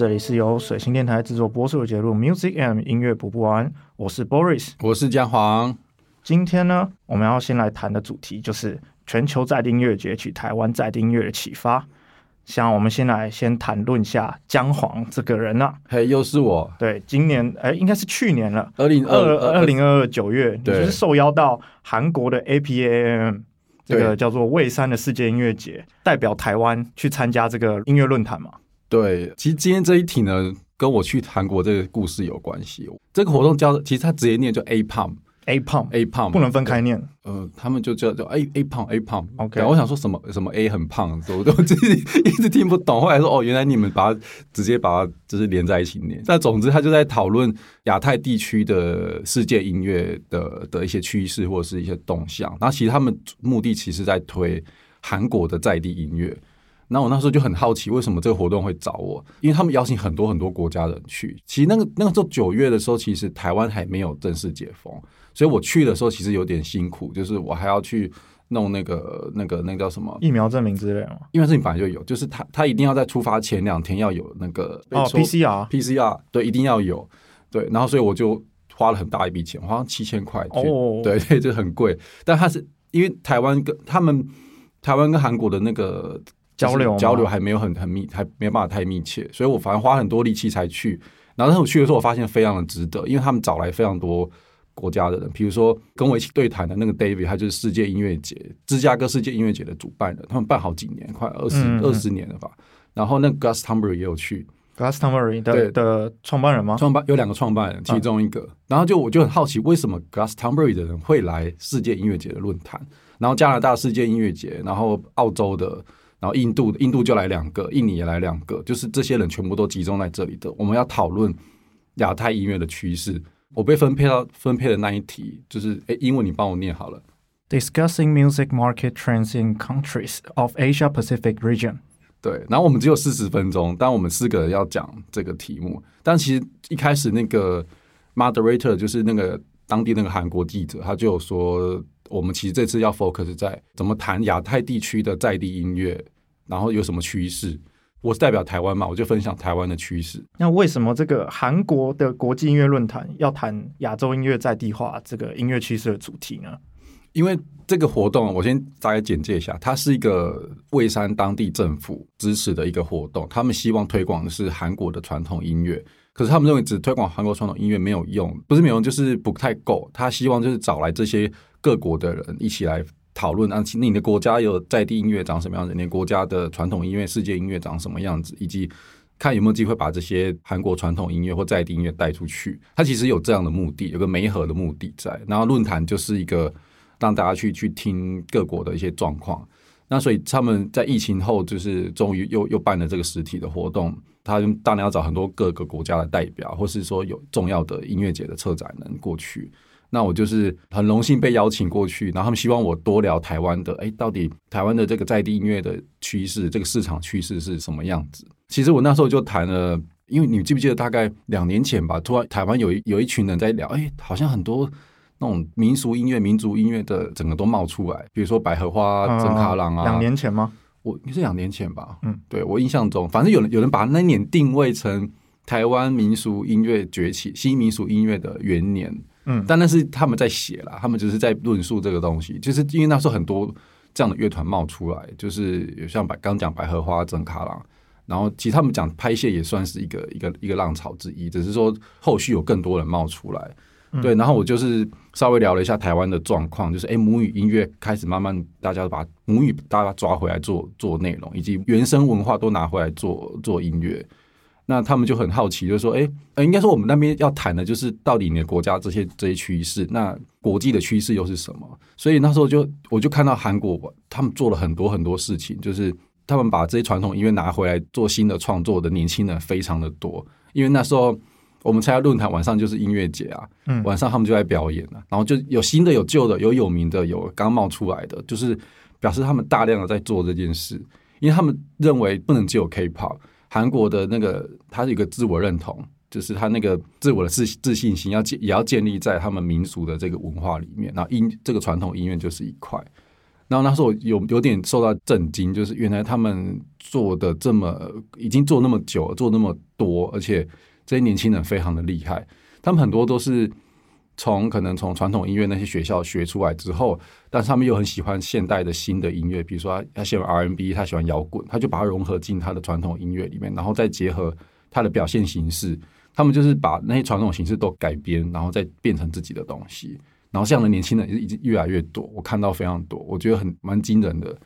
这里是由水星电台制作播出的节目《Music M 音乐补不完》，我是 Boris，我是姜黄。今天呢，我们要先来谈的主题就是全球在地音乐节取台湾在地音乐的启发。想我们先来先谈论一下姜黄这个人啊，嘿，又是我。对，今年哎，应该是去年了，二零二二零二二九月，就是受邀到韩国的 APAM 这个叫做蔚山的世界音乐节，代表台湾去参加这个音乐论坛嘛。对，其实今天这一题呢，跟我去韩国这个故事有关系。这个活动叫，其实它直接念就 A Pump，A Pump，A Pump 不能分开念。呃，他们就叫叫 A A Pump，A Pump。OK，我想说什么什么 A 很胖，我都自己一直听不懂。后来说哦，原来你们把它直接把它就是连在一起念。但总之，他就在讨论亚太地区的世界音乐的的一些趋势或者是一些动向。然后其实他们目的其实在推韩国的在地音乐。那我那时候就很好奇，为什么这个活动会找我？因为他们邀请很多很多国家的人去。其实那个那个时候九月的时候，其实台湾还没有正式解封，所以我去的时候其实有点辛苦，就是我还要去弄那个那个那个叫什么疫苗证明之类的。因为事情本来就有，就是他他一定要在出发前两天要有那个哦 PCR PCR 对一定要有对，然后所以我就花了很大一笔钱，好像七千块哦，对对，就很贵。但他是因为台湾跟他们台湾跟韩国的那个。交流交流还没有很很密，还没有办法太密切，所以我反而花很多力气才去。然后我去的时候，我发现非常的值得，因为他们找来非常多国家的人，比如说跟我一起对谈的那个 David，他就是世界音乐节芝加哥世界音乐节的主办人，他们办好几年，快二十二十年了吧。然后那 Gus Tomberry 也有去，Gus Tomberry 的的创办人吗？创办有两个创办人，其中一个。然后就我就很好奇，为什么 Gus Tomberry 的人会来世界音乐节的论坛？然后加拿大世界音乐节，然后澳洲的。然后印度，印度就来两个，印尼也来两个，就是这些人全部都集中在这里的。我们要讨论亚太音乐的趋势。我被分配到分配的那一题，就是诶，英文你帮我念好了。Discussing music market trends in countries of Asia Pacific region。对，然后我们只有四十分钟，但我们四个人要讲这个题目。但其实一开始那个 moderator 就是那个当地那个韩国记者，他就有说。我们其实这次要 focus 在怎么谈亚太地区的在地音乐，然后有什么趋势。我是代表台湾嘛，我就分享台湾的趋势。那为什么这个韩国的国际音乐论坛要谈亚洲音乐在地化这个音乐趋势的主题呢？因为这个活动，我先大概简介一下，它是一个蔚山当地政府支持的一个活动，他们希望推广的是韩国的传统音乐。可是他们认为只推广韩国传统音乐没有用，不是没有用，就是不太够。他希望就是找来这些。各国的人一起来讨论啊，你的国家有在地音乐长什么样子？你的国家的传统音乐、世界音乐长什么样子？以及看有没有机会把这些韩国传统音乐或在地音乐带出去。他其实有这样的目的，有个媒合的目的在。然后论坛就是一个让大家去去听各国的一些状况。那所以他们在疫情后，就是终于又又办了这个实体的活动。他当然要找很多各个国家的代表，或是说有重要的音乐节的策展人过去。那我就是很荣幸被邀请过去，然后他们希望我多聊台湾的，哎，到底台湾的这个在地音乐的趋势，这个市场趋势是什么样子？其实我那时候就谈了，因为你记不记得大概两年前吧，突然台湾有一有一群人在聊，哎，好像很多那种民俗音乐、民族音乐的整个都冒出来，比如说百合花、真卡郎啊。两年前吗？我你是两年前吧？嗯，对我印象中，反正有人有人把那年定位成台湾民俗音乐崛起、新民俗音乐的元年。嗯，但那是他们在写啦，他们只是在论述这个东西，就是因为那时候很多这样的乐团冒出来，就是有像百刚讲百合花、真卡郎，然后其实他们讲拍戏也算是一个一个一个浪潮之一，只是说后续有更多人冒出来，对，然后我就是稍微聊了一下台湾的状况，就是哎母语音乐开始慢慢大家把母语大家抓回来做做内容，以及原生文化都拿回来做做音乐。那他们就很好奇，就是说，哎，呃，应该说我们那边要谈的，就是到底你的国家这些这些趋势，那国际的趋势又是什么？所以那时候就我就看到韩国他们做了很多很多事情，就是他们把这些传统音乐拿回来做新的创作的年轻人非常的多。因为那时候我们参加论坛晚上就是音乐节啊，嗯，晚上他们就在表演了，然后就有新的、有旧的、有有名的、有刚冒出来的，就是表示他们大量的在做这件事，因为他们认为不能只有 K-pop。韩国的那个，他是一个自我认同，就是他那个自我的自自信心要建，也要建立在他们民俗的这个文化里面。然后音这个传统音乐就是一块。然后那时候有有点受到震惊，就是原来他们做的这么已经做那么久，做那么多，而且这些年轻人非常的厉害。他们很多都是从可能从传统音乐那些学校学出来之后，但是他们又很喜欢现代的新的音乐，比如说他喜欢 R&B，他喜欢摇滚，他就把它融合进他的传统音乐里面，然后再结合他的表现形式，他们就是把那些传统形式都改编，然后再变成自己的东西。然后这样的年轻人已经越来越多，我看到非常多，我觉得很蛮惊人的。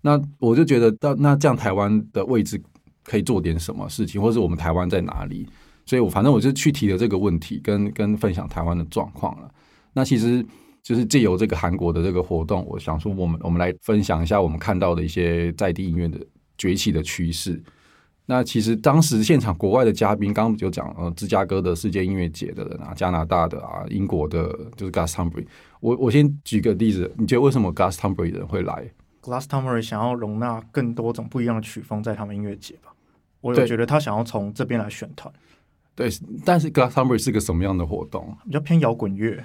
那我就觉得，到那这样台湾的位置可以做点什么事情，或者我们台湾在哪里？所以我反正我就去提了这个问题，跟跟分享台湾的状况了。那其实就是借由这个韩国的这个活动，我想说，我们我们来分享一下我们看到的一些在地音乐的崛起的趋势。那其实当时现场国外的嘉宾，刚刚就讲呃，芝加哥的世界音乐节的人啊，加拿大的啊，英国的，就是 Glastonbury。我我先举个例子，你觉得为什么 Glastonbury 人会来？Glastonbury 想要容纳更多种不一样的曲风在他们音乐节吧？我有觉得他想要从这边来选团。对，但是 Glastonbury 是个什么样的活动？比较偏摇滚乐，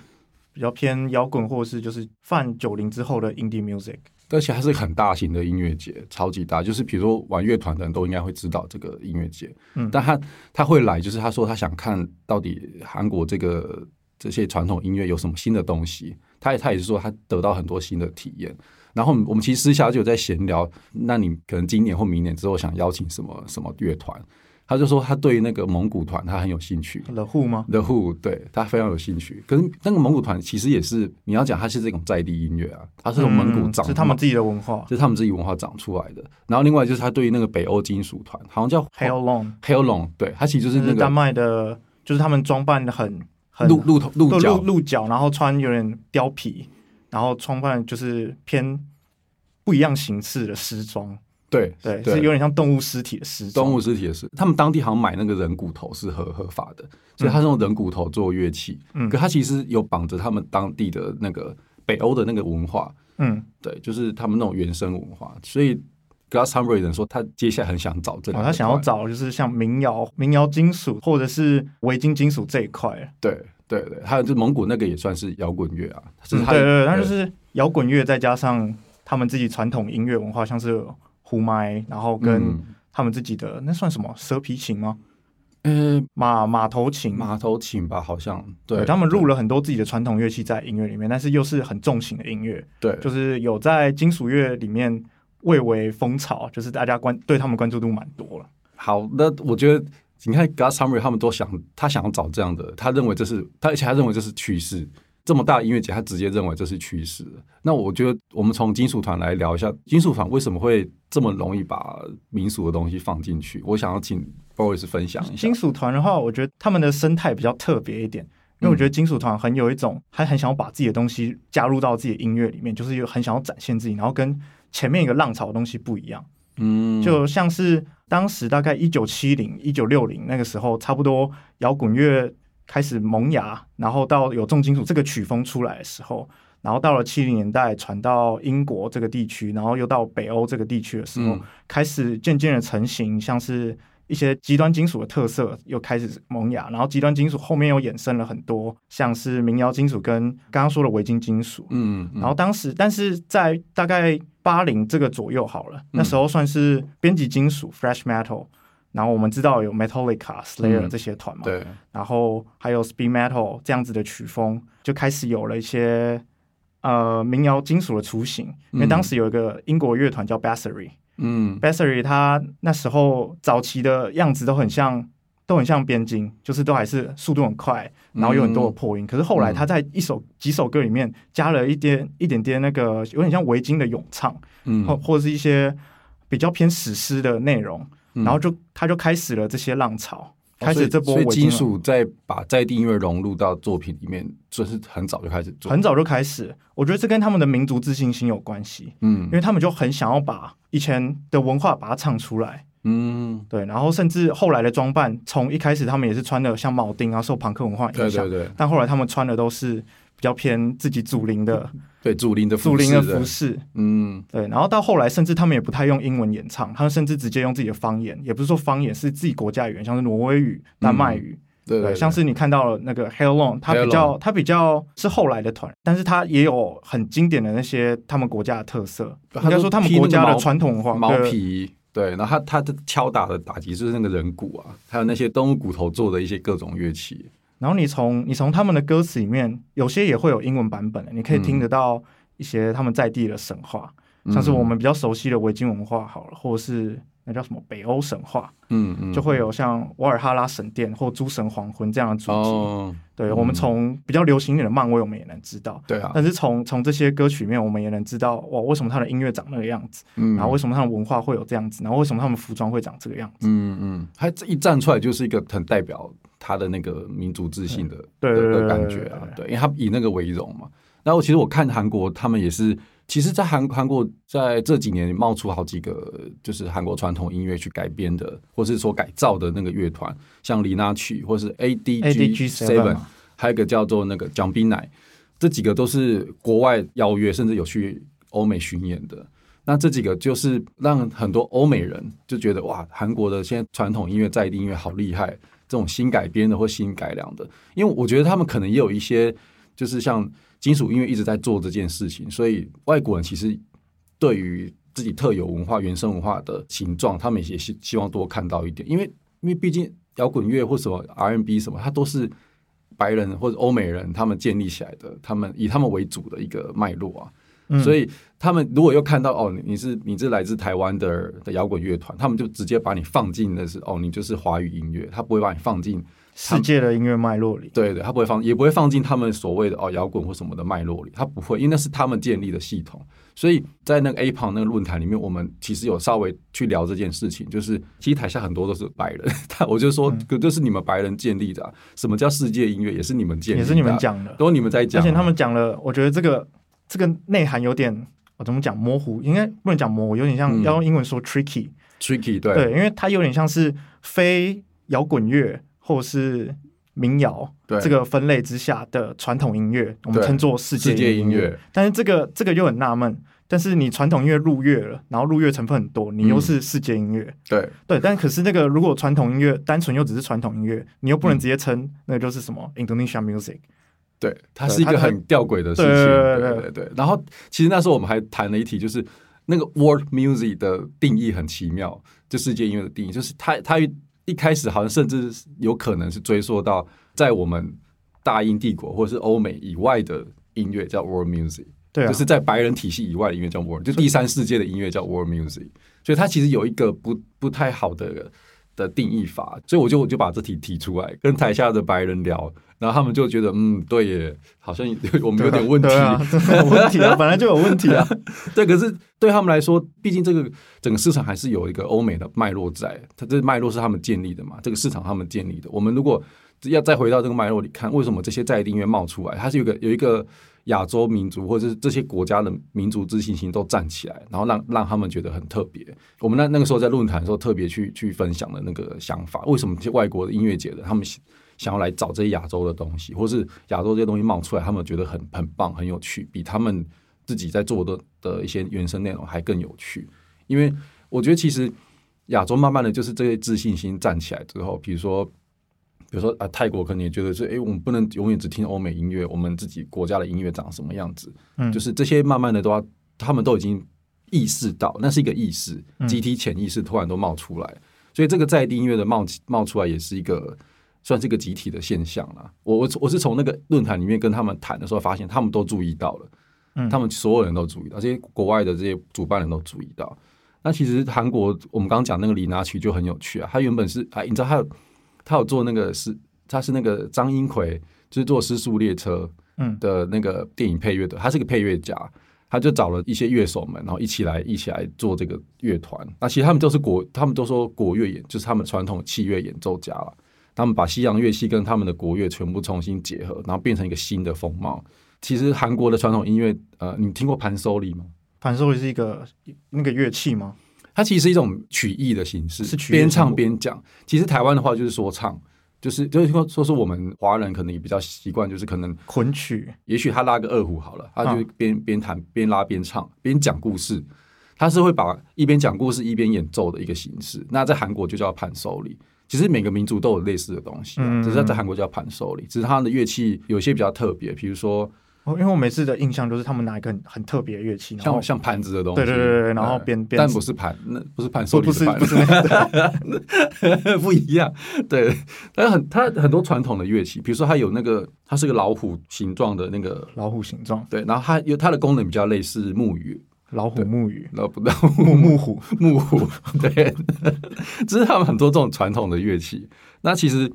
比较偏摇滚，或者是就是泛九零之后的 Indie Music。而且它是很大型的音乐节，超级大。就是比如说玩乐团的人都应该会知道这个音乐节。嗯，但他他会来，就是他说他想看到底韩国这个这些传统音乐有什么新的东西。他他也是说他得到很多新的体验。然后我们其实私下就有在闲聊，那你可能今年或明年之后想邀请什么什么乐团？他就说他对那个蒙古团他很有兴趣，The Who 吗？The Who 对他非常有兴趣。可是那个蒙古团其实也是你要讲，它是这种在地音乐啊，它是从蒙古长，是他们自己的文化，是他们自己文化长出来的。然后另外就是他对于那个北欧金属团，好像叫 Hell Long，Hell Long，对，他其实就是那个丹麦的，就是他们装扮的很很鹿鹿头鹿角鹿角，然后穿有点貂皮，然后装扮就是偏不一样形式的时装。对对，是有点像动物尸体的尸。动物尸体的尸，他们当地好像买那个人骨头是合合法的，所以他是用人骨头做乐器。嗯，可他其实有绑着他们当地的那个北欧的那个文化。嗯，对，就是他们那种原生文化。所以 Glastonbury 人说，他接下来很想找这个，他想要找就是像民谣、民谣金属或者是维京金属这一块。对对对，还有就蒙古那个也算是摇滚乐啊。对对对，那就是摇滚乐再加上他们自己传统音乐文化，像是。呼麦，然后跟他们自己的那算什么蛇皮琴吗？呃，马马头琴，马头琴吧，好像对。他们录了很多自己的传统乐器在音乐里面，但是又是很重型的音乐。对，就是有在金属乐里面蔚为风潮，就是大家关对他们关注度蛮多了。好，那我觉得你看 g a s Summer 他们都想，他想要找这样的，他认为这是他，而且他认为这是趋势。这么大的音乐节，他直接认为这是趋势。那我觉得，我们从金属团来聊一下，金属团为什么会这么容易把民俗的东西放进去？我想要请 Boris 分享一下。金属团的话，我觉得他们的生态比较特别一点，因为我觉得金属团很有一种，还很想要把自己的东西加入到自己的音乐里面，就是有很想要展现自己，然后跟前面一个浪潮的东西不一样。嗯，就像是当时大概一九七零、一九六零那个时候，差不多摇滚乐。开始萌芽，然后到有重金属这个曲风出来的时候，然后到了七零年代传到英国这个地区，然后又到北欧这个地区的时候，开始渐渐的成型，像是一些极端金属的特色又开始萌芽，然后极端金属后面又衍生了很多，像是民谣金属跟刚刚说的维京金属，嗯，然后当时但是在大概八零这个左右好了，那时候算是编辑金属 （fresh metal）。然后我们知道有 Metallica、Slayer 这些团嘛，对，然后还有 Speed Metal 这样子的曲风，就开始有了一些呃民谣金属的雏形。因为当时有一个英国乐团叫 Bassery，嗯，Bassery 它那时候早期的样子都很像，都很像边境，就是都还是速度很快，然后有很多的破音。可是后来他在一首几首歌里面加了一点一点点那个有点像维京的咏唱，嗯，或或者是一些比较偏史诗的内容。然后就他就开始了这些浪潮，开始这波。所以金属在把在地音乐融入到作品里面，就是很早就开始做，很早就开始。我觉得这跟他们的民族自信心有关系，嗯，因为他们就很想要把以前的文化把它唱出来，嗯，对。然后甚至后来的装扮，从一开始他们也是穿的像铆钉啊，受朋克文化影响，对对对。但后来他们穿的都是。比较偏自己祖灵的，对祖灵的祖灵的服饰，嗯，对。然后到后来，甚至他们也不太用英文演唱，他们甚至直接用自己的方言，也不是说方言，是自己国家语言，像是挪威语、丹麦语，对，像是你看到了那个 Hell Long，它比较它比较是后来的团，但是它也有很经典的那些他们国家的特色，应该说他们国家的传统文化，毛皮。对，然后他他的敲打的打击就是那个人骨啊，还有那些动物骨头做的一些各种乐器。然后你从你从他们的歌词里面，有些也会有英文版本的，你可以听得到一些他们在地的神话，像是我们比较熟悉的维京文化好了，或者是。那叫什么北欧神话？嗯嗯，就会有像瓦尔哈拉神殿或诸神黄昏这样的主题。对，我们从比较流行一点的漫威，我们也能知道。对啊，但是从从这些歌曲里面，我们也能知道哇，为什么他的音乐长那个样子？嗯，然后为什么他的文化会有这样子？然后为什么他们服装会长这个样子？嗯嗯，他这一站出来就是一个很代表他的那个民族自信的的感觉啊。对，因为他以那个为荣嘛。然后其实我看韩国，他们也是。其实，在韩韩国在这几年冒出好几个，就是韩国传统音乐去改编的，或是说改造的那个乐团，像李娜曲，或是 A D G Seven，还有一个叫做那个蒋斌乃，这几个都是国外邀约，甚至有去欧美巡演的。那这几个就是让很多欧美人就觉得哇，韩国的现在传统音乐在地音乐好厉害，这种新改编的或新改良的，因为我觉得他们可能也有一些，就是像。金属音乐一直在做这件事情，所以外国人其实对于自己特有文化、原生文化的形状，他们也希希望多看到一点，因为因为毕竟摇滚乐或什么 R&B 什么，它都是白人或者欧美人他们建立起来的，他们以他们为主的一个脉络啊，所以他们如果又看到哦，你是你是来自台湾的的摇滚乐团，他们就直接把你放进的是哦，你就是华语音乐，他不会把你放进。世界的音乐脉络里，对对，他不会放，也不会放进他们所谓的哦摇滚或什么的脉络里，他不会，因为那是他们建立的系统。所以在那个 A 旁那个论坛里面，我们其实有稍微去聊这件事情，就是其实台下很多都是白人，他 我就说，就是你们白人建立的，什么叫世界音乐，也是你们建立，也是你们讲的，都你们在讲。而且他们讲了，我觉得这个这个内涵有点，我怎么讲模糊，应该不能讲模糊，有点像要用英文说 tricky，tricky，对对，因为它有点像是非摇滚乐。或是民谣这个分类之下的传统音乐，我们称作世界音乐。但是这个这个又很纳闷，但是你传统音乐入乐了，然后入乐成分很多，你又是世界音乐。对对，但可是那个如果传统音乐单纯又只是传统音乐，你又不能直接称那个就是什么 Indonesian music。对，它是一个很吊诡的事情。对对对对。然后其实那时候我们还谈了一题，就是那个 world music 的定义很奇妙，就世界音乐的定义，就是它它。一开始好像甚至有可能是追溯到在我们大英帝国或者是欧美以外的音乐叫 world music，对，就是在白人体系以外的音乐叫 world，就第三世界的音乐叫 world music，所以它其实有一个不不太好的。的定义法，所以我就我就把这题提出来，跟台下的白人聊，然后他们就觉得，嗯，对耶，好像 我们有点问题，有 问题啊，本来就有问题 啊。对，可是对他们来说，毕竟这个整个市场还是有一个欧美的脉络在，它这脉络是他们建立的嘛，这个市场他们建立的。我们如果要再回到这个脉络里看，为什么这些在地音乐冒出来，它是有个有一个。亚洲民族或者是这些国家的民族自信心都站起来，然后让让他们觉得很特别。我们那那个时候在论坛的时候特别去去分享的那个想法，为什么这些外国的音乐节的他们想要来找这些亚洲的东西，或是亚洲这些东西冒出来，他们觉得很很棒、很有趣，比他们自己在做的的一些原生内容还更有趣。因为我觉得其实亚洲慢慢的就是这些自信心站起来之后，比如说。比如说啊，泰国可能也觉得是，哎，我们不能永远只听欧美音乐，我们自己国家的音乐长什么样子？嗯，就是这些慢慢的都要，他们都已经意识到，那是一个意识，集体潜意识突然都冒出来，所以这个在地音乐的冒冒出来，也是一个算是一个集体的现象了。我我我是从那个论坛里面跟他们谈的时候，发现他们都注意到了，嗯，他们所有人都注意到，这些国外的这些主办人都注意到。那其实韩国我们刚刚讲那个李拿曲就很有趣啊，他原本是啊，你知道他。他有做那个是，他是那个张英奎，就是做《失速列车》嗯的那个电影配乐的，他是个配乐家，他就找了一些乐手们，然后一起来一起来做这个乐团。那其实他们都是国，他们都说国乐演，就是他们传统器乐演奏家了。他们把西洋乐器跟他们的国乐全部重新结合，然后变成一个新的风貌。其实韩国的传统音乐，呃，你听过盘手里吗？盘手里是一个那个乐器吗？它其实是一种曲艺的形式，是边唱边讲。其实台湾的话就是说唱，就是就是说说是我们华人可能也比较习惯，就是可能昆曲。也许他拉个二胡好了，他就边边弹边拉边唱边讲故事。他是会把一边讲故事一边演奏的一个形式。那在韩国就叫盘手礼，其实每个民族都有类似的东西，只是在韩国叫盘手礼，只是他的乐器有些比较特别，比如说。因为我每次的印象都是他们拿一个很很特别的乐器，像像盘子的东西，对对对对，然后边边，但不是盘，那不是盘手里的盘，不是 不一样。对，但很它很多传统的乐器，比如说它有那个，它是个老虎形状的那个老虎形状，对，然后它有它的功能比较类似木鱼，老虎木鱼，老不木木虎木虎，对，这是他们很多这种传统的乐器。那其实。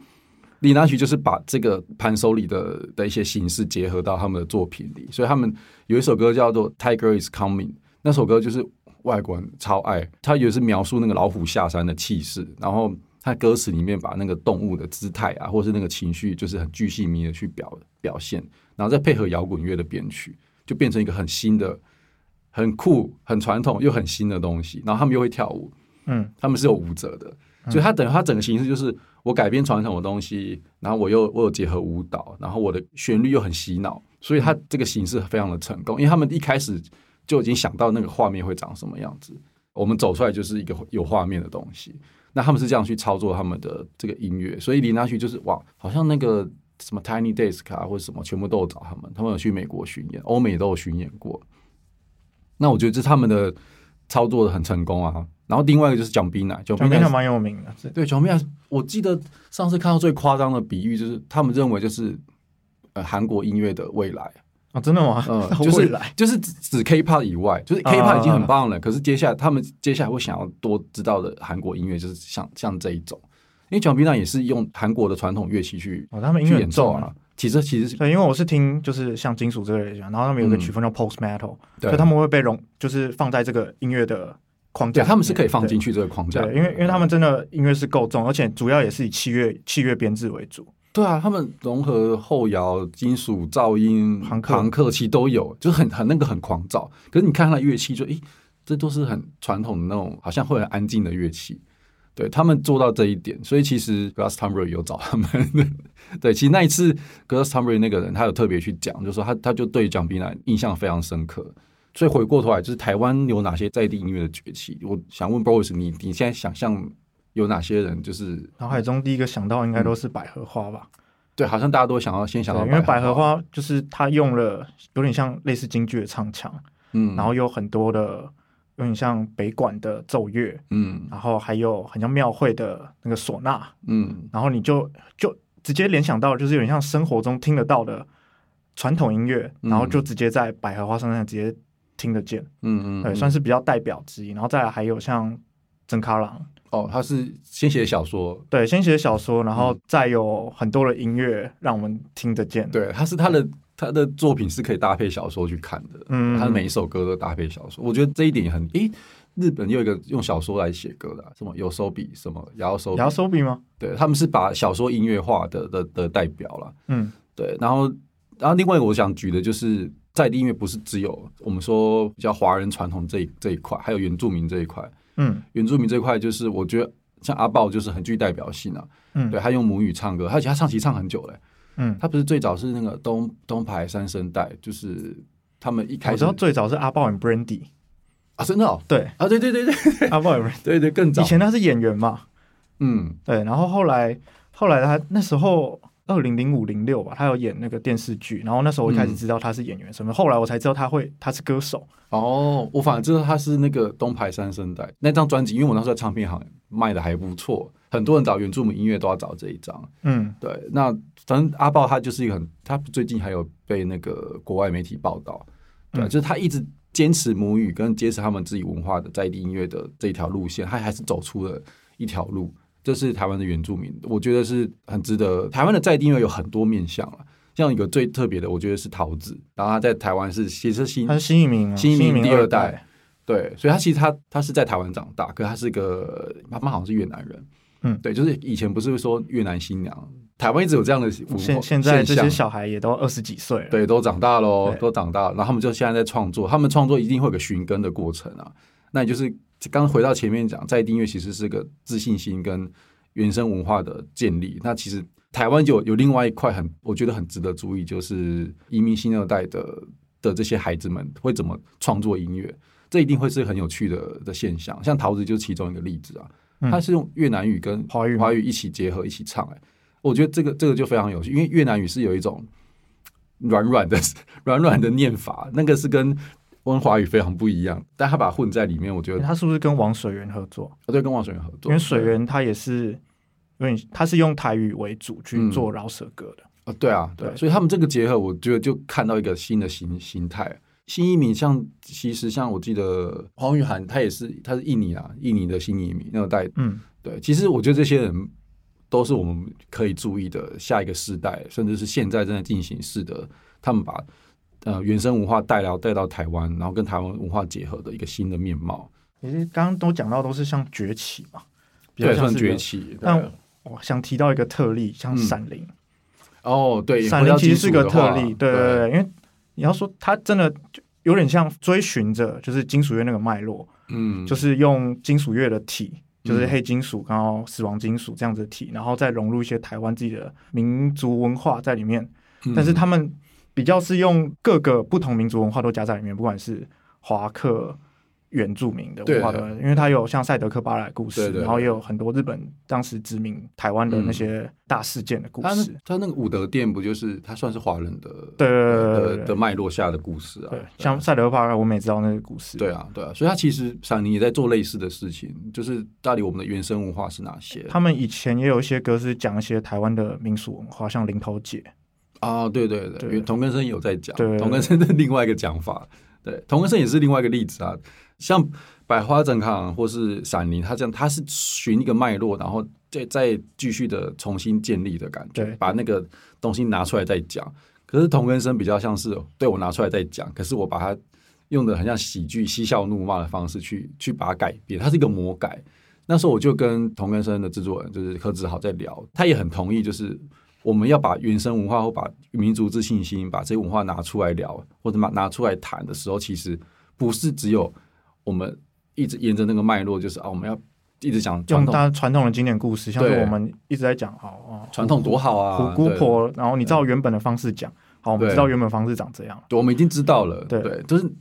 李拿曲就是把这个盘手里的的一些形式结合到他们的作品里，所以他们有一首歌叫做《Tiger Is Coming》，那首歌就是外国人超爱，他也是描述那个老虎下山的气势，然后他歌词里面把那个动物的姿态啊，或是那个情绪，就是很巨细迷的去表表现，然后再配合摇滚乐的编曲，就变成一个很新的、很酷、很传统又很新的东西。然后他们又会跳舞，嗯，他们是有舞者的，所以他等于他整个形式就是。我改编传统的东西，然后我又我有结合舞蹈，然后我的旋律又很洗脑，所以它这个形式非常的成功。因为他们一开始就已经想到那个画面会长什么样子，我们走出来就是一个有画面的东西。那他们是这样去操作他们的这个音乐，所以李娜旭就是哇，好像那个什么 Tiny Desk 啊或者什么，全部都有找他们，他们有去美国巡演，欧美都有巡演过。那我觉得这他们的操作的很成功啊。然后另外一个就是蒋斌奶，蒋斌奶蛮有名的。对，蒋斌奶，我记得上次看到最夸张的比喻就是，他们认为就是呃韩国音乐的未来啊，真的吗？嗯，就是就是指 K-pop 以外，就是 K-pop 已经很棒了，可是接下来他们接下来会想要多知道的韩国音乐，就是像像这一种，因为蒋斌奶也是用韩国的传统乐器去哦，他们音乐演奏啊。其实其实对，因为我是听就是像金属这类的，然后他们有个曲风叫 Post Metal，所以他们会被融，就是放在这个音乐的。框架，他们是可以放进去这个框架，对，因为因为他们真的音乐是够重，而且主要也是以器乐器乐编制为主。对啊，他们融合后摇、金属、噪音、朋克其实都有，就是很很那个很狂躁。可是你看他的乐器，就诶，这都是很传统的那种，好像会很安静的乐器。对他们做到这一点，所以其实 Glass t u m b r 有找他们。对，其实那一次 Glass t u m b r 那个人，他有特别去讲，就说他他就对蒋斌来印象非常深刻。所以回过头来，就是台湾有哪些在地音乐的崛起？我想问 Boris，你你现在想象有哪些人？就是脑海中第一个想到应该都是百合花吧？对，好像大家都想要先想到，因为百合花就是它用了有点像类似京剧的唱腔，嗯，然后有很多的有点像北管的奏乐，嗯，然后还有很像庙会的那个唢呐，嗯，然后你就就直接联想到就是有点像生活中听得到的传统音乐，然后就直接在百合花身上直接。听得见，嗯嗯，对，算是比较代表之一。然后再来还有像曾卡朗，哦，他是先写小说，对，先写小说，然后再有很多的音乐让我们听得见。对，他是他的他的作品是可以搭配小说去看的，嗯，他的每一首歌都搭配小说，我觉得这一点很，诶，日本有一个用小说来写歌的，什么有手笔，什么摇手摇手笔吗？对，他们是把小说音乐化的的的代表了，嗯，对，然后然后另外我想举的就是。在地音乐不是只有我们说比较华人传统这这一块，还有原住民这一块。嗯，原住民这一块就是我觉得像阿豹就是很具代表性啊。嗯，对他用母语唱歌，而且他唱其实唱很久嘞。嗯，他不是最早是那个东东排三声带，就是他们一开始我知道最早是阿豹 and Brandy 啊，真的哦，对啊，对对对对，阿豹 and Brandy，对对更早，以前他是演员嘛。嗯，对，然后后来后来他那时候。二零零五零六吧，他有演那个电视剧，然后那时候我一开始知道他是演员什么，后来我才知道他会他是歌手。哦，我反而知道他是那个东排三声带那张专辑，因为我那时候在唱片行卖的还不错，很多人找原住民音乐都要找这一张。嗯，对，那反正阿豹他就是一个很，他最近还有被那个国外媒体报道，对，就是他一直坚持母语跟坚持他们自己文化的在地音乐的这一条路线，他还是走出了一条路。这是台湾的原住民，我觉得是很值得。台湾的在地音乐有很多面向了，像一个最特别的，我觉得是桃子，然后他在台湾是其实新，他是新移民，新移民第二代，对，所以他其实他他是在台湾长大，可他是个妈妈好像是越南人，嗯，对，就是以前不是说越南新娘，台湾一直有这样的现现在这些小孩也都二十几岁了，对，都长大喽，都长大，然后他们就现在在创作，他们创作一定会有个寻根的过程啊，那也就是刚回到前面讲，在地音乐其实是个自信心跟。原生文化的建立，那其实台湾就有另外一块很，我觉得很值得注意，就是移民新二代的的这些孩子们会怎么创作音乐，这一定会是很有趣的的现象。像桃子就是其中一个例子啊，他是用越南语跟华语华语一起结合一起唱，哎，我觉得这个这个就非常有趣，因为越南语是有一种软软的 软软的念法，那个是跟温华语非常不一样，但他把它混在里面，我觉得他是不是跟王水源合作？对，跟王水源合作，因为水源他也是因为他是用台语为主去做饶舌歌的啊，对啊，对，所以他们这个结合，我觉得就看到一个新的形形态。新移民像，其实像我记得黄玉涵，他也是，他是印尼啊，印尼的新移民那个代，嗯，对，其实我觉得这些人都是我们可以注意的下一个世代，甚至是现在正在进行式的，他们把呃原生文化带到带到台湾，然后跟台湾文化结合的一个新的面貌。其实刚刚都讲到都是像崛起嘛，对，像崛起。但我想提到一个特例，像闪灵。哦，对，闪灵其实是个特例，对对对，因为。你要说它真的就有点像追寻着，就是金属乐那个脉络，嗯，就是用金属乐的体，就是黑金属，然后死亡金属这样子的体，然后再融入一些台湾自己的民族文化在里面。但是他们比较是用各个不同民族文化都加在里面，不管是华客。原住民的文化的，因为它有像赛德克巴莱故事，然后也有很多日本当时殖民台湾的那些大事件的故事。他那个武德殿不就是他算是华人的对的的脉络下的故事啊？对，像赛德克巴莱，我们也知道那个故事。对啊，对啊，所以他其实闪灵也在做类似的事情，就是到底我们的原生文化是哪些？他们以前也有一些歌是讲一些台湾的民俗文化，像林头姐啊，对对对，同根生有在讲，同根生的另外一个讲法，对，同根生也是另外一个例子啊。像百花正康或是闪灵，他这样他是寻一个脉络，然后再再继续的重新建立的感觉，把那个东西拿出来再讲。可是同根生比较像是对我拿出来再讲，可是我把它用的很像喜剧嬉笑怒骂的方式去去把它改变，它是一个魔改。那时候我就跟同根生的制作人就是柯志豪在聊，他也很同意，就是我们要把原生文化或把民族自信心把这些文化拿出来聊，或者拿拿出来谈的时候，其实不是只有。我们一直沿着那个脉络，就是啊，我们要一直讲用它传统的经典故事，像是我们一直在讲，好啊，传统多好啊，虎姑婆，然后你照原本的方式讲，好，我们知道原本方式长这样，对，我们已经知道了，对，就是，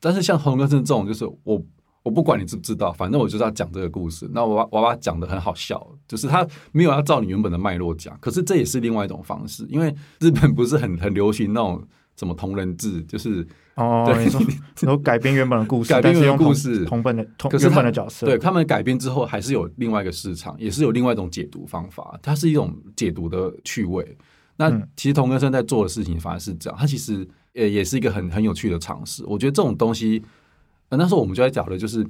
但是像洪哥生这种，就是我我不管你知不知道，反正我就是要讲这个故事，那我我把它讲的很好笑，就是他没有要照你原本的脉络讲，可是这也是另外一种方式，因为日本不是很很流行那种什么同人志，就是。哦，你说 然改编原本的故事，改编原本故事，同本的同原本的角色，对他们改编之后，还是有另外一个市场，也是有另外一种解读方法，它是一种解读的趣味。那其实童根生在做的事情反而是这样，他其实呃也是一个很很有趣的尝试。我觉得这种东西，那时候我们就在讲的，就是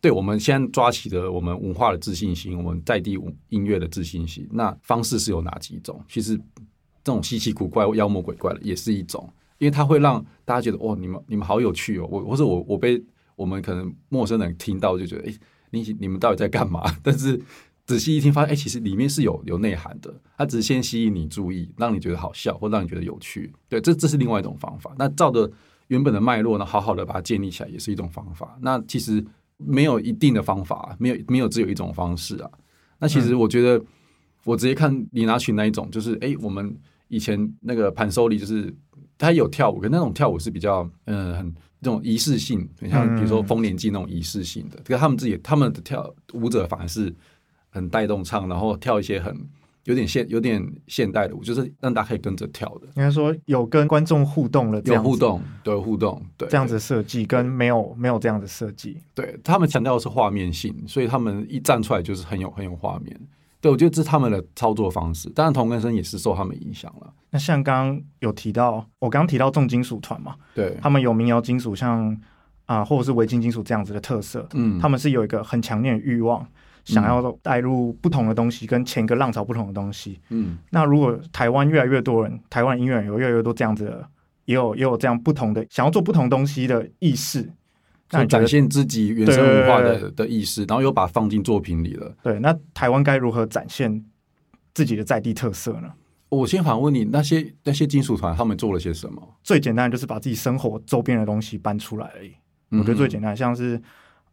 对我们先抓起的我们文化的自信心，我们在地音乐的自信心，那方式是有哪几种？其实这种稀奇古怪、妖魔鬼怪的也是一种。因为它会让大家觉得哦，你们你们好有趣哦，我或者我我被我们可能陌生人听到就觉得哎，你你们到底在干嘛？但是仔细一听发现，哎，其实里面是有有内涵的。它只是先吸引你注意，让你觉得好笑，或让你觉得有趣。对，这这是另外一种方法。那照着原本的脉络呢，好好的把它建立起来，也是一种方法。那其实没有一定的方法，没有没有只有一种方式啊。那其实我觉得，我直接看李拿群那一种，就是哎，我们以前那个盘手里就是。他有跳舞，可那种跳舞是比较嗯，很这种仪式性，像比如说丰年祭那种仪式性的。可他们自己他们的跳舞者反而是很带动唱，然后跳一些很有点现有点现代的舞，就是让大家可以跟着跳的。应该说有跟观众互动了，有互动，对互动，对这样子设计跟没有没有这样的设计，对他们强调的是画面性，所以他们一站出来就是很有很有画面。对，我觉得这是他们的操作方式。当然，同根生也是受他们影响了。那像刚刚有提到，我刚提到重金属团嘛，对，他们有民谣金属，像啊，或者是维京金属这样子的特色。嗯，他们是有一个很强烈的欲望，想要带入不同的东西，跟前一个浪潮不同的东西。嗯，那如果台湾越来越多人，台湾音乐人有越来越多这样子，的，也有也有这样不同的想要做不同东西的意识。那展现自己原生文化的的意识，然后又把放进作品里了。对，那台湾该如何展现自己的在地特色呢？我先反问你，那些那些金属团他们做了些什么？最简单的就是把自己生活周边的东西搬出来而已。我觉得最简单，像是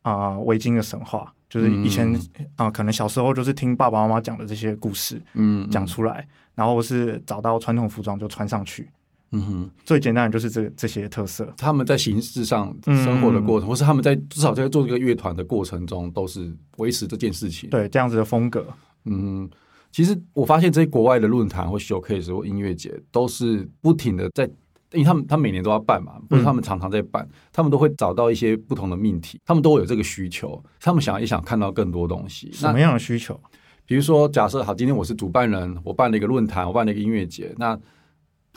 啊维京的神话，就是以前啊可能小时候就是听爸爸妈妈讲的这些故事，嗯，讲出来，然后是找到传统服装就穿上去。嗯哼，最简单的就是这这些特色。他们在形式上生活的过程，或是他们在至少在做这个乐团的过程中，都是维持这件事情。对，这样子的风格。嗯，其实我发现这些国外的论坛或 showcase 或音乐节，都是不停的在，因为他们他每年都要办嘛，或者他们常常在办，他们都会找到一些不同的命题，他们都会有这个需求，他们想也想看到更多东西。什么样的需求？比如说，假设好，今天我是主办人，我办了一个论坛，我办了一个音乐节，那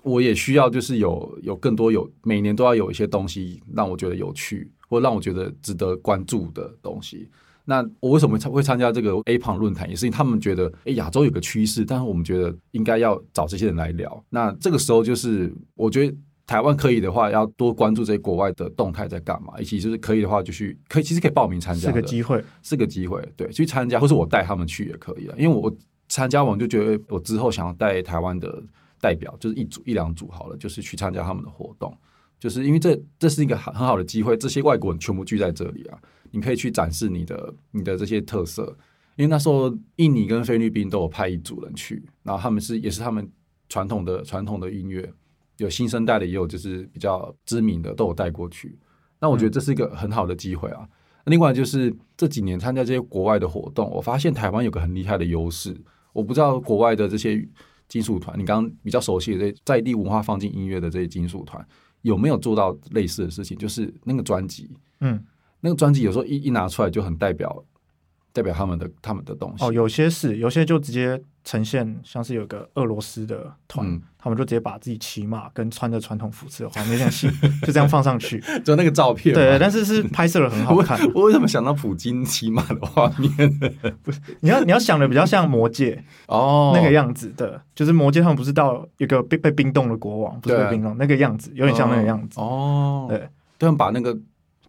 我也需要就是有有更多有每年都要有一些东西让我觉得有趣，或让我觉得值得关注的东西。那我为什么参会参加这个 A 胖论坛？也是因为他们觉得，哎，亚洲有个趋势，但是我们觉得应该要找这些人来聊。那这个时候就是我觉得。台湾可以的话，要多关注这些国外的动态在干嘛，以及就是可以的话，就去可以其实可以报名参加，是个机会，是个机会，对，去参加，或是我带他们去也可以了。因为我参加完就觉得，我之后想要带台湾的代表，就是一组一两组好了，就是去参加他们的活动，就是因为这这是一个很很好的机会，这些外国人全部聚在这里啊，你可以去展示你的你的这些特色。因为那时候印尼跟菲律宾都有派一组人去，然后他们是也是他们传统的传统的音乐。有新生代的，也有就是比较知名的，都有带过去。那我觉得这是一个很好的机会啊。另外就是这几年参加这些国外的活动，我发现台湾有个很厉害的优势。我不知道国外的这些金属团，你刚刚比较熟悉的这在地文化放进音乐的这些金属团，有没有做到类似的事情？就是那个专辑，嗯，那个专辑有时候一一拿出来就很代表。代表他们的他们的东西哦，有些是，有些就直接呈现，像是有个俄罗斯的团，他们就直接把自己骑马跟穿着传统服饰的画面像戏，就这样放上去，就那个照片。对，但是是 拍摄的很好看。我为什么想到普京骑马的画面？不是，你要你要想的比较像魔戒哦那个样子的，就是魔戒他们不是到一个被被冰冻的国王，不是被冰冻那个样子，有点像那个样子哦。对，他们把那个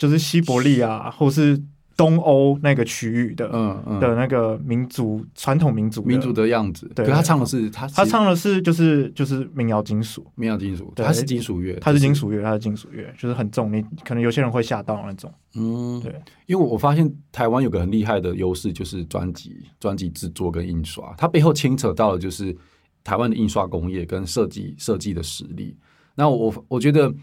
就是西伯利亚或是。东欧那个区域的，嗯嗯的那个民族传统民族民族的样子，对他唱的是他他唱的是就是就是民谣金属，民谣金属，他是金属乐，他是金属乐，他是金属乐，就是很重，你可能有些人会吓到那种，嗯，对，因为我发现台湾有个很厉害的优势，就是专辑专辑制作跟印刷，它背后牵扯到的就是台湾的印刷工业跟设计设计的实力。那我我觉得。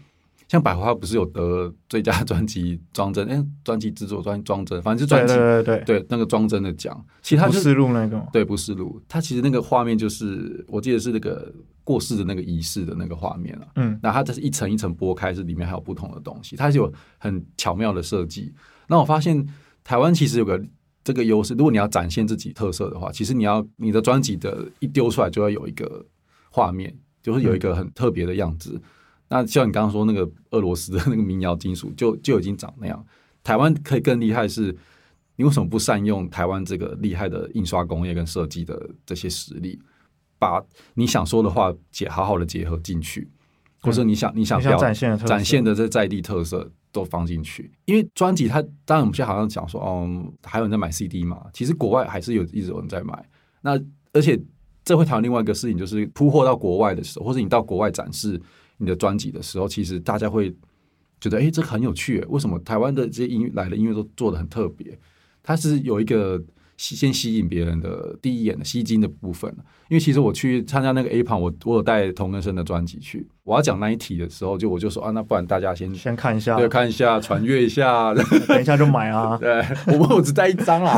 像百花不是有得最佳专辑装帧？哎，专辑制作专装帧，反正是专辑对对对对那个装帧的奖。其他不是录那个，对，不是录。它其实那个画面就是，我记得是那个过世的那个仪式的那个画面了。嗯，那它这是一层一层剥开，是里面还有不同的东西，它是有很巧妙的设计。那我发现台湾其实有个这个优势，如果你要展现自己特色的话，其实你要你的专辑的一丢出来就要有一个画面，就是有一个很特别的样子。那像你刚刚说那个俄罗斯的那个民谣金属，就就已经长那样。台湾可以更厉害，是你为什么不善用台湾这个厉害的印刷工业跟设计的这些实力，把你想说的话结好好的结合进去，或者你想你想表展现展现的这在地特色都放进去。因为专辑它当然我们现在好像讲说，哦，还有人在买 CD 嘛，其实国外还是有一直有人在买。那而且这会谈另外一个事情，就是铺货到国外的时候，或者你到国外展示。你的专辑的时候，其实大家会觉得，哎，这很有趣。为什么台湾的这些音乐来的音乐都做的很特别？它是有一个先吸引别人的第一眼的吸睛的部分。因为其实我去参加那个 A 盘，我我有带童根生的专辑去。我要讲那一题的时候，就我就说啊，那不然大家先先看一下，对，看一下，传阅一下，等一下就买啊。对，我我只带一张啊。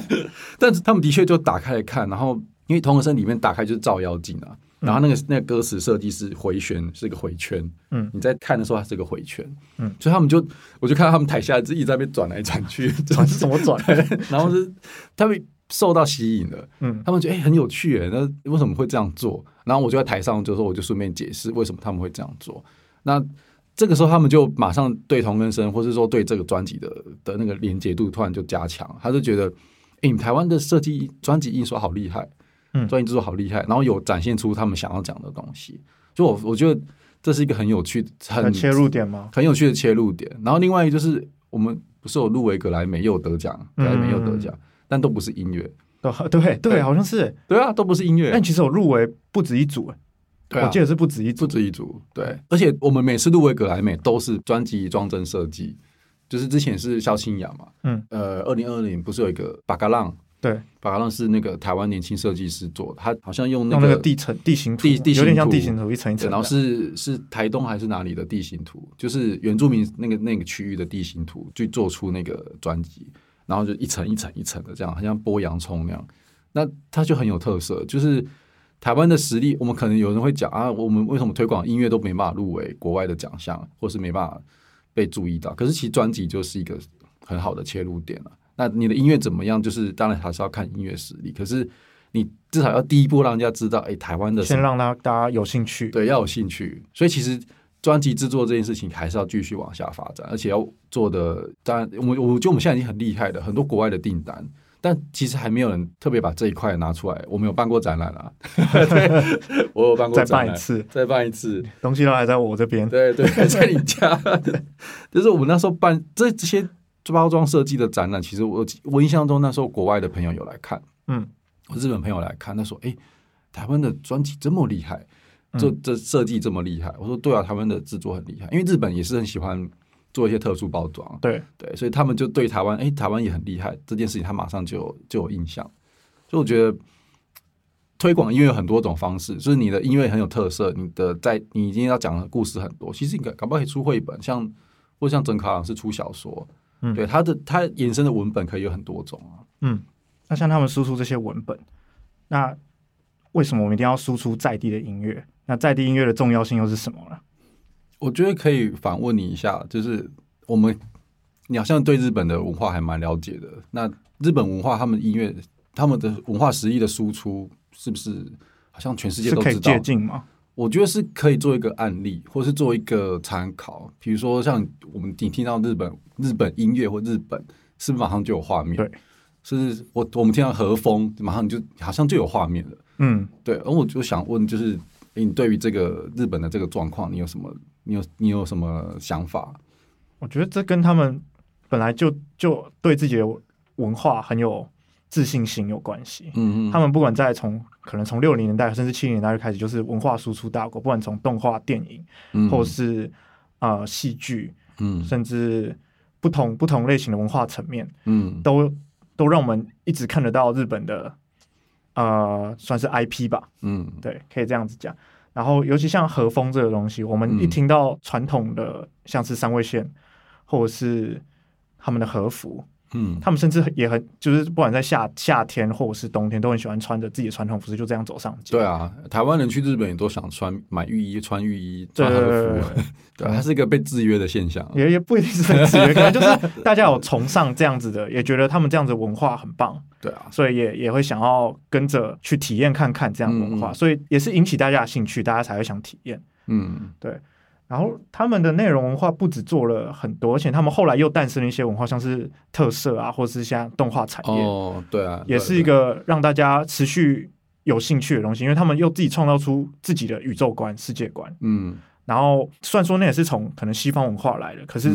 但是他们的确就打开来看，然后因为童根生里面打开就是照妖镜啊。然后那个那个歌词设计是回旋，是一个回圈。嗯，你在看的时候它是个回圈。嗯，所以他们就我就看到他们台下一直在那边转来转去，转是怎么转？然后是他们受到吸引了。嗯，他们觉得哎很有趣哎，那为什么会这样做？然后我就在台上就说，我就顺便解释为什么他们会这样做。那这个时候他们就马上对同根生，或是说对这个专辑的的那个连接度突然就加强，他就觉得哎，台湾的设计专辑印刷好厉害。嗯，专业制作好厉害，然后有展现出他们想要讲的东西，就我我觉得这是一个很有趣、很切入点吗？很有趣的切入点。然后另外一个就是我们不是有入围格莱美，又有得奖，格莱美又得奖，但都不是音乐。对对，好像是对啊，都不是音乐。但其实我入围不止一组，我记得是不止一不止一组。对，而且我们每次入围格莱美都是专辑装帧设计，就是之前是萧清雅嘛，嗯，呃，二零二零年不是有一个巴嘎浪。对，法拉浪是那个台湾年轻设计师做的，他好像用那个地层地形地地有点像地形图一层一层，然后是是台东还是哪里的地形图，就是原住民那个那个区域的地形图，去做出那个专辑，然后就一层一层一层的这样，好像剥洋葱那样，那它就很有特色，就是台湾的实力，我们可能有人会讲啊，我们为什么推广音乐都没办法入围国外的奖项，或是没办法被注意到？可是其实专辑就是一个很好的切入点了。那你的音乐怎么样？就是当然还是要看音乐实力。可是你至少要第一步让人家知道，哎，台湾的先让他大家有兴趣，对，要有兴趣。所以其实专辑制作这件事情还是要继续往下发展，而且要做的。当然，我我觉得我们现在已经很厉害的，很多国外的订单，但其实还没有人特别把这一块拿出来。我们有办过展览啊，我有办过，再办一次，再办一次，东西都还在我这边。对对，在你家。就是我们那时候办这这些。包装设计的展览，其实我我印象中那时候国外的朋友有来看，嗯，日本朋友来看，他说：“哎，台湾的专辑这么厉害，这这设计这么厉害。”我说：“对啊，台湾的制作很厉害，因为日本也是很喜欢做一些特殊包装，对对，所以他们就对台湾，哎，台湾也很厉害这件事情，他马上就就有印象。所以我觉得推广音乐有很多种方式，就是你的音乐很有特色，你的在你今天要讲的故事很多，其实你搞不好可以出绘本，像或像整卡老师出小说。嗯，对，它的它衍生的文本可以有很多种啊。嗯，那像他们输出这些文本，那为什么我们一定要输出在地的音乐？那在地音乐的重要性又是什么呢？我觉得可以反问你一下，就是我们你好像对日本的文化还蛮了解的。那日本文化，他们音乐，他们的文化实力的输出，是不是好像全世界都可以借鉴吗？我觉得是可以做一个案例，或是做一个参考。比如说，像我们你听到日本日本音乐或日本，是不是马上就有画面？对，是我我们听到和风，马上就好像就有画面了。嗯，对。而我就想问，就是你对于这个日本的这个状况，你有什么？你有你有什么想法？我觉得这跟他们本来就就对自己的文化很有。自信心有关系，嗯嗯，他们不管在从可能从六零年代甚至七零年代就开始，就是文化输出大国，不管从动画、电影，嗯，或是啊戏剧，嗯，甚至不同不同类型的文化层面，嗯，都都让我们一直看得到日本的，呃，算是 IP 吧，嗯，对，可以这样子讲。然后尤其像和风这个东西，我们一听到传统的像是三味线，或者是他们的和服。嗯，他们甚至也很，就是不管在夏夏天或者是冬天，都很喜欢穿着自己的传统服饰，就这样走上街。对啊，台湾人去日本也都想穿买浴衣、穿浴衣、穿和服。对，它是一个被制约的现象。也也不一定是制约，可能就是大家有崇尚这样子的，也觉得他们这样子文化很棒。对啊，所以也也会想要跟着去体验看看这样文化，所以也是引起大家的兴趣，大家才会想体验。嗯，对。然后他们的内容文化不止做了很多，而且他们后来又诞生了一些文化，像是特色啊，或者是像动画产业。哦，对啊，也是一个让大家持续有兴趣的东西，因为他们又自己创造出自己的宇宙观、世界观。嗯，然后虽然说那也是从可能西方文化来的，可是。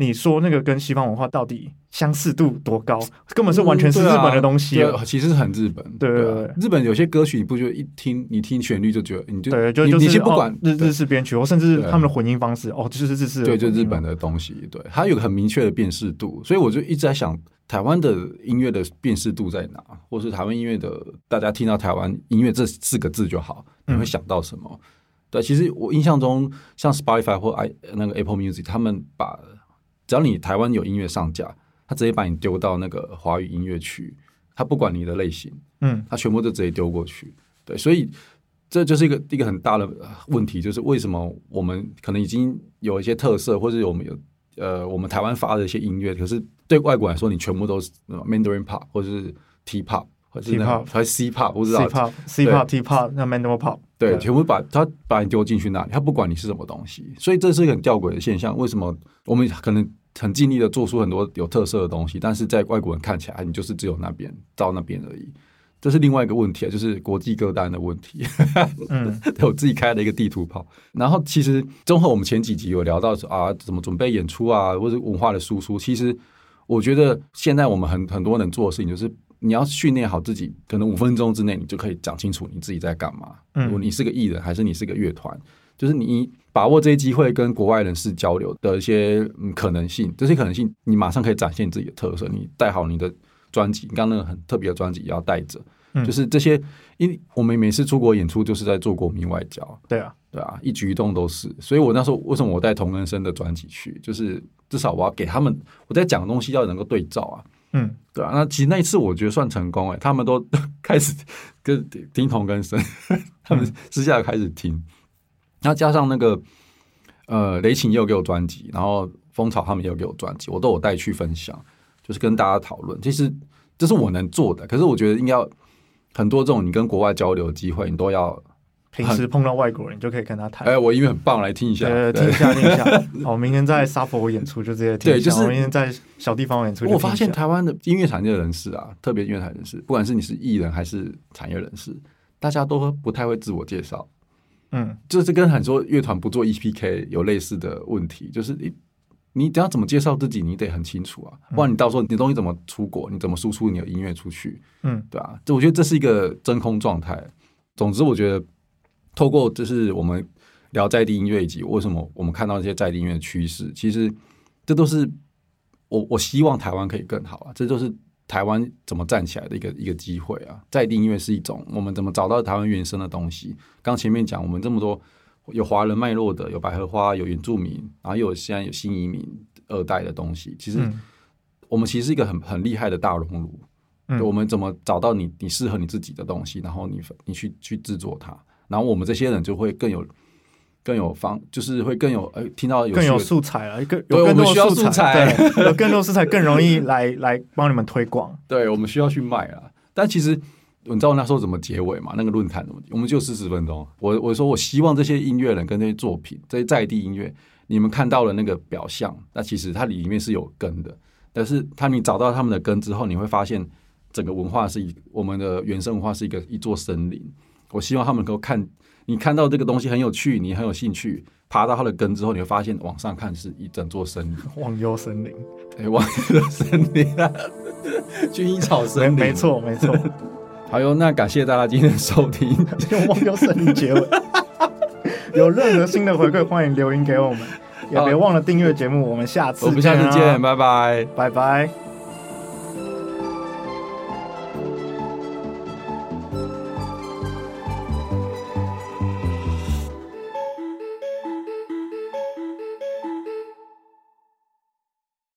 你说那个跟西方文化到底相似度多高？根本是完全是日本的东西。对，其实是很日本。对对对，日本有些歌曲你不觉得一听你听旋律就觉得你就对，就就你先不管日日式编曲，或甚至他们的混音方式，哦，就是日式。对，就日本的东西，对，它有个很明确的辨识度。所以我就一直在想，台湾的音乐的辨识度在哪？或是台湾音乐的，大家听到台湾音乐这四个字就好，你会想到什么？对，其实我印象中，像 Spotify 或 i 那个 Apple Music，他们把只要你台湾有音乐上架，他直接把你丢到那个华语音乐区，他不管你的类型，嗯，他全部都直接丢过去。对，所以这就是一个一个很大的问题，就是为什么我们可能已经有一些特色，或者我们有呃，我们台湾发的一些音乐，可是对外国来说，你全部都是 Mandarin Pop 或者是 T Pop。T pop 还是 C pop 不知道 C pop C pop T pop 那 Mandarin pop 对，全部把他把你丢进去那里，他不管你是什么东西，所以这是一个很吊诡的现象。为什么我们可能很尽力的做出很多有特色的东西，但是在外国人看起来，你就是只有那边到那边而已。这是另外一个问题，就是国际歌单的问题。嗯，我自己开了一个地图炮。然后其实综合我们前几集有聊到说啊，怎么准备演出啊，或者文化的输出。其实我觉得现在我们很很多能做的事情就是。你要训练好自己，可能五分钟之内你就可以讲清楚你自己在干嘛。如果你是个艺人，还是你是个乐团，就是你把握这些机会跟国外人士交流的一些可能性，这些可能性你马上可以展现自己的特色。你带好你的专辑，刚刚那个很特别的专辑也要带着，就是这些，因为我们每次出国演出就是在做国民外交，对啊，对啊，一举一动都是，所以我那时候为什么我带童根生的专辑去，就是至少我要给他们我在讲的东西要能够对照啊，嗯，对啊，那其实那一次我觉得算成功哎，他们都 开始跟听童根生，他们私下开始听，然后加上那个呃雷琴也有给我专辑，然后蜂巢他们也有给我专辑，我都有带去分享。就是跟大家讨论，其实这是我能做的。可是我觉得应该很多这种你跟国外交流的机会，你都要平时碰到外国人，你就可以跟他谈。哎，我音乐很棒，来听一下，听一下，听一下。好，明天在沙佛演出就这些。对，就是明天在小地方演出。我发现台湾的音乐产业人士啊，特别音乐产业人士，不管是你是艺人还是产业人士，大家都不太会自我介绍。嗯，就是跟很多乐团不做 EPK 有类似的问题，就是你。你等下怎么介绍自己？你得很清楚啊，不然你到时候你东西怎么出国？你怎么输出你的音乐出去？嗯，对啊，这我觉得这是一个真空状态。总之，我觉得透过就是我们聊在地音乐以及为什么我们看到一些在地音乐的趋势，其实这都是我我希望台湾可以更好啊。这就是台湾怎么站起来的一个一个机会啊。在地音乐是一种我们怎么找到台湾原生的东西。刚前面讲我们这么多。有华人脉络的，有百合花，有原住民，然后又有现在有新移民二代的东西。其实我们其实是一个很很厉害的大熔炉。嗯，我们怎么找到你你适合你自己的东西，然后你你去去制作它，然后我们这些人就会更有更有方，就是会更有呃听到有更有素材了，更有更多素材，有更多素材更容易来 来帮你们推广。对，我们需要去卖啊，但其实。你知道那时候怎么结尾吗？那个论坛怎么？我们就四十分钟。我我说我希望这些音乐人跟这些作品，这些在地音乐，你们看到了那个表象，那其实它里面是有根的。但是他你找到他们的根之后，你会发现整个文化是一我们的原生文化是一个一座森林。我希望他们能够看，你看到这个东西很有趣，你很有兴趣，爬到它的根之后，你会发现往上看是一整座森林。忘忧森林，哎，忘忧森林啊，薰衣草森林，没错，没错。好哟，那感谢大家今天的收听，用忘忧森林结尾。有任何新的回馈，欢迎留言给我们，也别忘了订阅节目。我们下次，我们下次见，拜拜，拜拜。